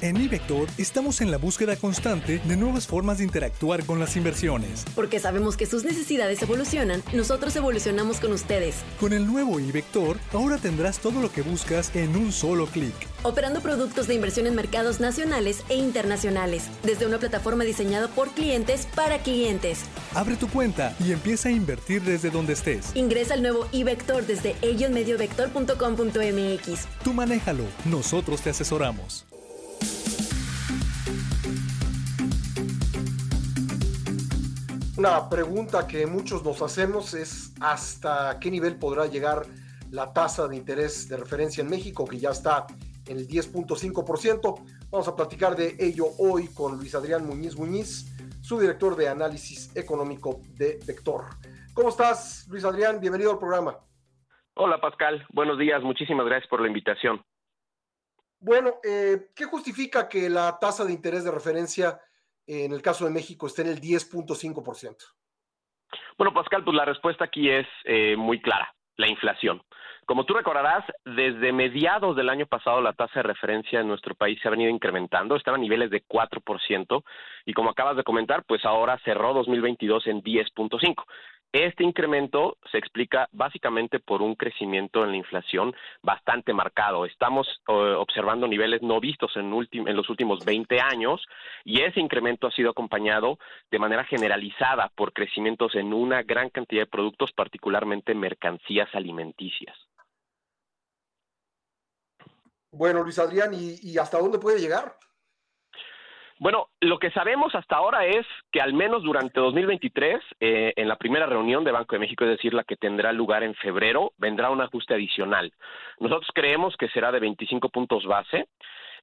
En iVector estamos en la búsqueda constante de nuevas formas de interactuar con las inversiones. Porque sabemos que sus necesidades evolucionan, nosotros evolucionamos con ustedes. Con el nuevo iVector, ahora tendrás todo lo que buscas en un solo clic. Operando productos de inversión en mercados nacionales e internacionales, desde una plataforma diseñada por clientes para clientes. Abre tu cuenta y empieza a invertir desde donde estés. Ingresa al nuevo iVector desde ellos-mediovector.com.mx. Tú manéjalo, nosotros te asesoramos. Una pregunta que muchos nos hacemos es hasta qué nivel podrá llegar la tasa de interés de referencia en México, que ya está en el 10.5%. Vamos a platicar de ello hoy con Luis Adrián Muñiz Muñiz, su director de análisis económico de Vector. ¿Cómo estás, Luis Adrián? Bienvenido al programa. Hola, Pascal. Buenos días. Muchísimas gracias por la invitación. Bueno, eh, ¿qué justifica que la tasa de interés de referencia en el caso de México esté en el 10.5%? Bueno, Pascal, pues la respuesta aquí es eh, muy clara, la inflación. Como tú recordarás, desde mediados del año pasado la tasa de referencia en nuestro país se ha venido incrementando, estaba a niveles de 4% y como acabas de comentar, pues ahora cerró 2022 en 10.5. Este incremento se explica básicamente por un crecimiento en la inflación bastante marcado. Estamos eh, observando niveles no vistos en, los últimos 20 años y ese incremento ha sido acompañado de manera generalizada por crecimientos en una gran cantidad de productos, particularmente mercancías alimenticias. Bueno, Luis Adrián, ¿y, y hasta dónde puede llegar? Bueno, lo que sabemos hasta ahora es que al menos durante 2023, eh, en la primera reunión de Banco de México, es decir, la que tendrá lugar en febrero, vendrá un ajuste adicional. Nosotros creemos que será de 25 puntos base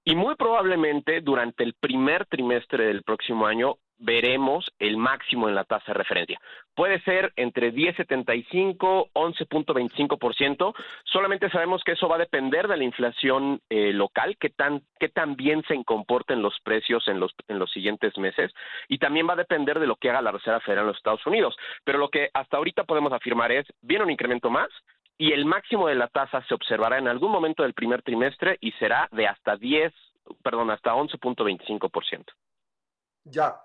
y muy probablemente durante el primer trimestre del próximo año veremos el máximo en la tasa de referencia. Puede ser entre 10.75, 11.25%. Solamente sabemos que eso va a depender de la inflación eh, local, que tan, que tan bien se comporten los precios en los, en los siguientes meses. Y también va a depender de lo que haga la Reserva Federal en los Estados Unidos. Pero lo que hasta ahorita podemos afirmar es, viene un incremento más, y el máximo de la tasa se observará en algún momento del primer trimestre y será de hasta 10, perdón, hasta 11.25%. Ya.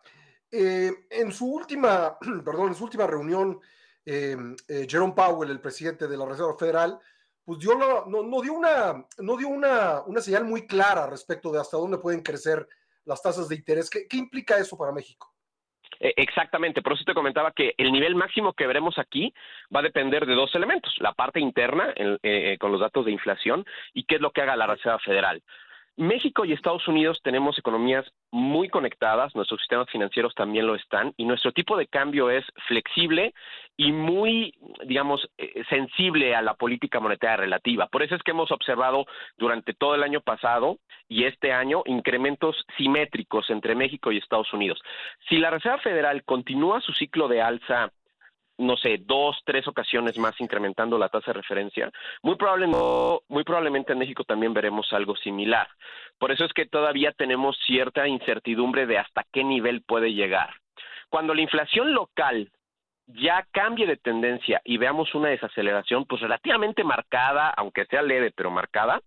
Eh, en su última, perdón, en su última reunión, eh, eh, Jerome Powell, el presidente de la Reserva Federal, pues dio no, no, dio, una, no dio una, una, señal muy clara respecto de hasta dónde pueden crecer las tasas de interés. ¿Qué, qué implica eso para México? Eh, exactamente, por eso te comentaba que el nivel máximo que veremos aquí va a depender de dos elementos, la parte interna eh, con los datos de inflación y qué es lo que haga la Reserva Federal. México y Estados Unidos tenemos economías muy conectadas, nuestros sistemas financieros también lo están, y nuestro tipo de cambio es flexible y muy, digamos, eh, sensible a la política monetaria relativa. Por eso es que hemos observado durante todo el año pasado y este año incrementos simétricos entre México y Estados Unidos. Si la Reserva Federal continúa su ciclo de alza no sé, dos, tres ocasiones más incrementando la tasa de referencia, muy, muy probablemente en México también veremos algo similar. Por eso es que todavía tenemos cierta incertidumbre de hasta qué nivel puede llegar. Cuando la inflación local ya cambie de tendencia y veamos una desaceleración, pues relativamente marcada, aunque sea leve, pero marcada,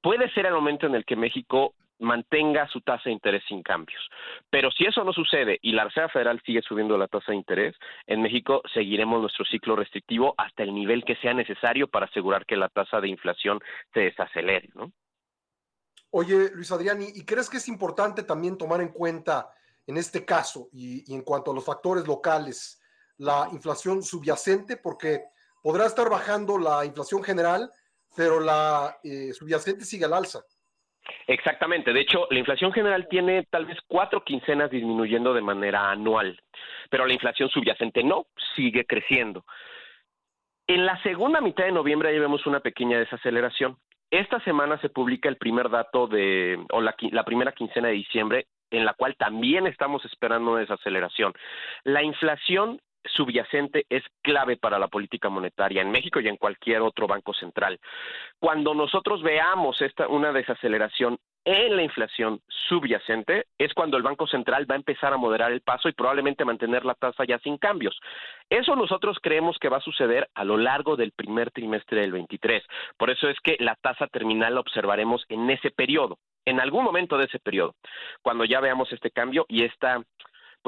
puede ser el momento en el que México mantenga su tasa de interés sin cambios. Pero si eso no sucede y la Reserva Federal sigue subiendo la tasa de interés, en México seguiremos nuestro ciclo restrictivo hasta el nivel que sea necesario para asegurar que la tasa de inflación se desacelere, ¿no? Oye, Luis Adrián, ¿y crees que es importante también tomar en cuenta en este caso y, en cuanto a los factores locales la inflación subyacente? Porque podrá estar bajando la inflación general, pero la eh, subyacente sigue al alza. Exactamente. De hecho, la inflación general tiene tal vez cuatro quincenas disminuyendo de manera anual, pero la inflación subyacente no, sigue creciendo. En la segunda mitad de noviembre ya vemos una pequeña desaceleración. Esta semana se publica el primer dato de, o la, la primera quincena de diciembre, en la cual también estamos esperando una desaceleración. La inflación subyacente es clave para la política monetaria en México y en cualquier otro banco central. Cuando nosotros veamos esta una desaceleración en la inflación subyacente es cuando el Banco Central va a empezar a moderar el paso y probablemente mantener la tasa ya sin cambios. Eso nosotros creemos que va a suceder a lo largo del primer trimestre del 23. Por eso es que la tasa terminal la observaremos en ese periodo, en algún momento de ese periodo, cuando ya veamos este cambio y esta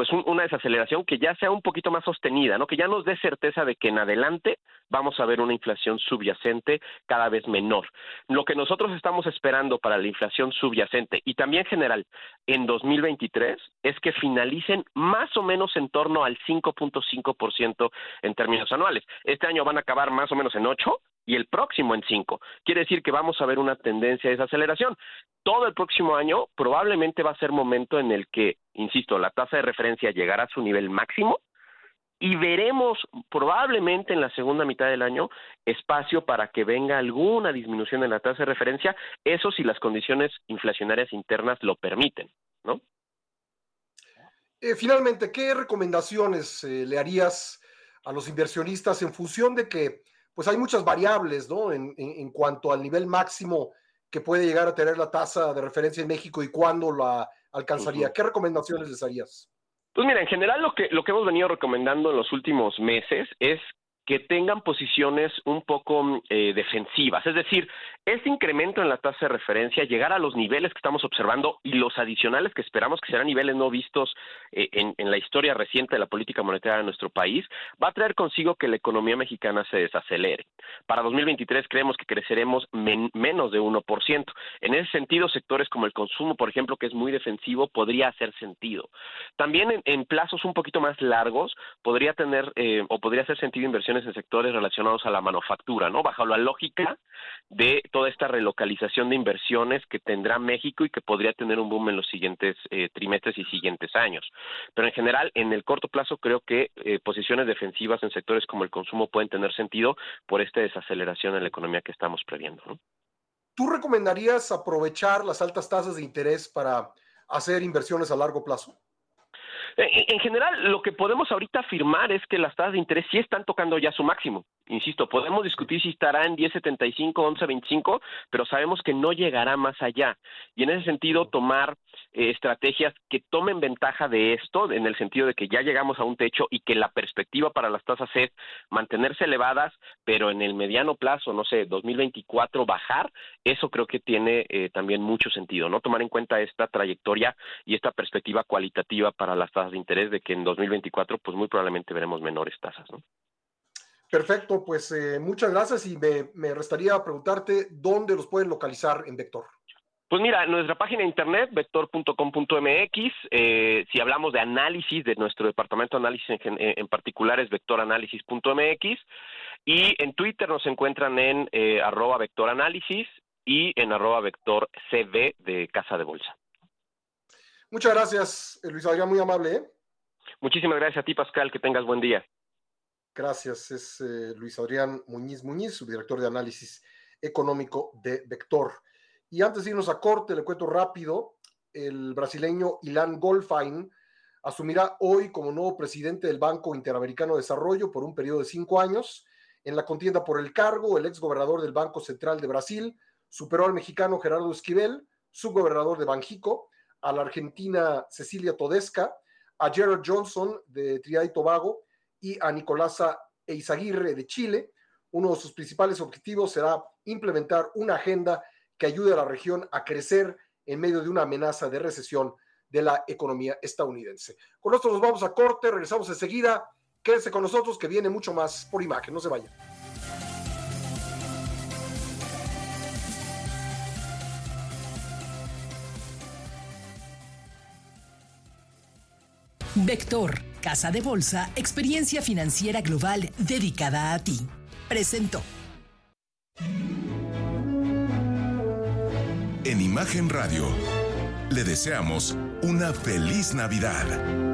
pues una desaceleración que ya sea un poquito más sostenida, ¿no? Que ya nos dé certeza de que en adelante vamos a ver una inflación subyacente cada vez menor. Lo que nosotros estamos esperando para la inflación subyacente y también general en 2023 es que finalicen más o menos en torno al 5.5% en términos anuales. Este año van a acabar más o menos en 8 y el próximo en 5. Quiere decir que vamos a ver una tendencia de desaceleración. Todo el próximo año probablemente va a ser momento en el que, insisto, la tasa de referencia llegará a su nivel máximo y veremos probablemente en la segunda mitad del año espacio para que venga alguna disminución en la tasa de referencia, eso si las condiciones inflacionarias internas lo permiten, ¿no? Eh, finalmente, ¿qué recomendaciones eh, le harías a los inversionistas en función de que pues hay muchas variables, ¿no? En, en, cuanto al nivel máximo que puede llegar a tener la tasa de referencia en México y cuándo la alcanzaría. ¿Qué recomendaciones les harías? Pues mira, en general lo que, lo que hemos venido recomendando en los últimos meses es que tengan posiciones un poco eh, defensivas. Es decir, este incremento en la tasa de referencia, llegar a los niveles que estamos observando y los adicionales que esperamos que serán niveles no vistos eh, en, la historia reciente de la política monetaria de nuestro país, va a traer consigo que la economía mexicana se desacelere. Para 2023 creemos que creceremos men menos de 1%. En ese sentido, sectores como el consumo, por ejemplo, que es muy defensivo, podría hacer sentido. También en, en plazos un poquito más largos, podría tener eh, o podría hacer sentido inversiones en sectores relacionados a la manufactura, ¿no? Bajo la lógica de toda esta relocalización de inversiones que tendrá México y que podría tener un boom en los siguientes eh, trimestres y siguientes años. Pero en general, en el corto plazo, creo que eh, posiciones defensivas en sectores como el consumo pueden tener sentido por esta desaceleración en la economía que estamos previendo. ¿Tú recomendarías aprovechar las altas tasas de interés para hacer inversiones a largo plazo? En, general, lo que podemos ahorita afirmar es que las tasas de interés sí están tocando ya su máximo. Insisto, podemos discutir si estará en 10.75, 11.25, pero sabemos que no llegará más allá. Y en ese sentido, tomar eh, estrategias que tomen ventaja de esto, en el sentido de que ya llegamos a un techo y que la perspectiva para las tasas es mantenerse elevadas, pero en el mediano plazo, no sé, 2024 bajar, eso creo que tiene eh, también mucho sentido, ¿no? Tomar en cuenta esta trayectoria y esta perspectiva cualitativa para las tasas de interés de que en 2024 pues muy probablemente veremos menores tasas, ¿no? Perfecto, pues eh, muchas gracias y me, me, restaría preguntarte dónde los pueden localizar en Vector. Pues mira, nuestra página de internet, vector.com.mx, eh, si hablamos de análisis, de nuestro departamento de análisis en, en particular es vectoranálisis.mx y en Twitter nos encuentran en eh, arroba vectoranálisis y en arroba vector CV de Casa de Bolsa. Muchas gracias, Luis Adrián, muy amable. ¿eh? Muchísimas gracias a ti, Pascal, que tengas buen día. Gracias, es eh, Luis Adrián Muñiz Muñiz, subdirector de análisis económico de Vector. Y antes de irnos a corte, le cuento rápido, el brasileño Ilan Golfain asumirá hoy como nuevo presidente del Banco Interamericano de Desarrollo por un periodo de cinco años. En la contienda por el cargo, el exgobernador del Banco Central de Brasil superó al mexicano Gerardo Esquivel, subgobernador de Banjico, a la argentina Cecilia Todesca, a Gerald Johnson de Trinidad y Tobago y a Nicolasa Eizaguirre de Chile. Uno de sus principales objetivos será implementar una agenda que ayude a la región a crecer en medio de una amenaza de recesión de la economía estadounidense. Con esto nos vamos a corte, regresamos enseguida. Quédese con nosotros que viene mucho más por imagen, no se vaya. Vector, Casa de Bolsa, experiencia financiera global dedicada a ti. Presentó. En Imagen Radio, le deseamos una feliz Navidad.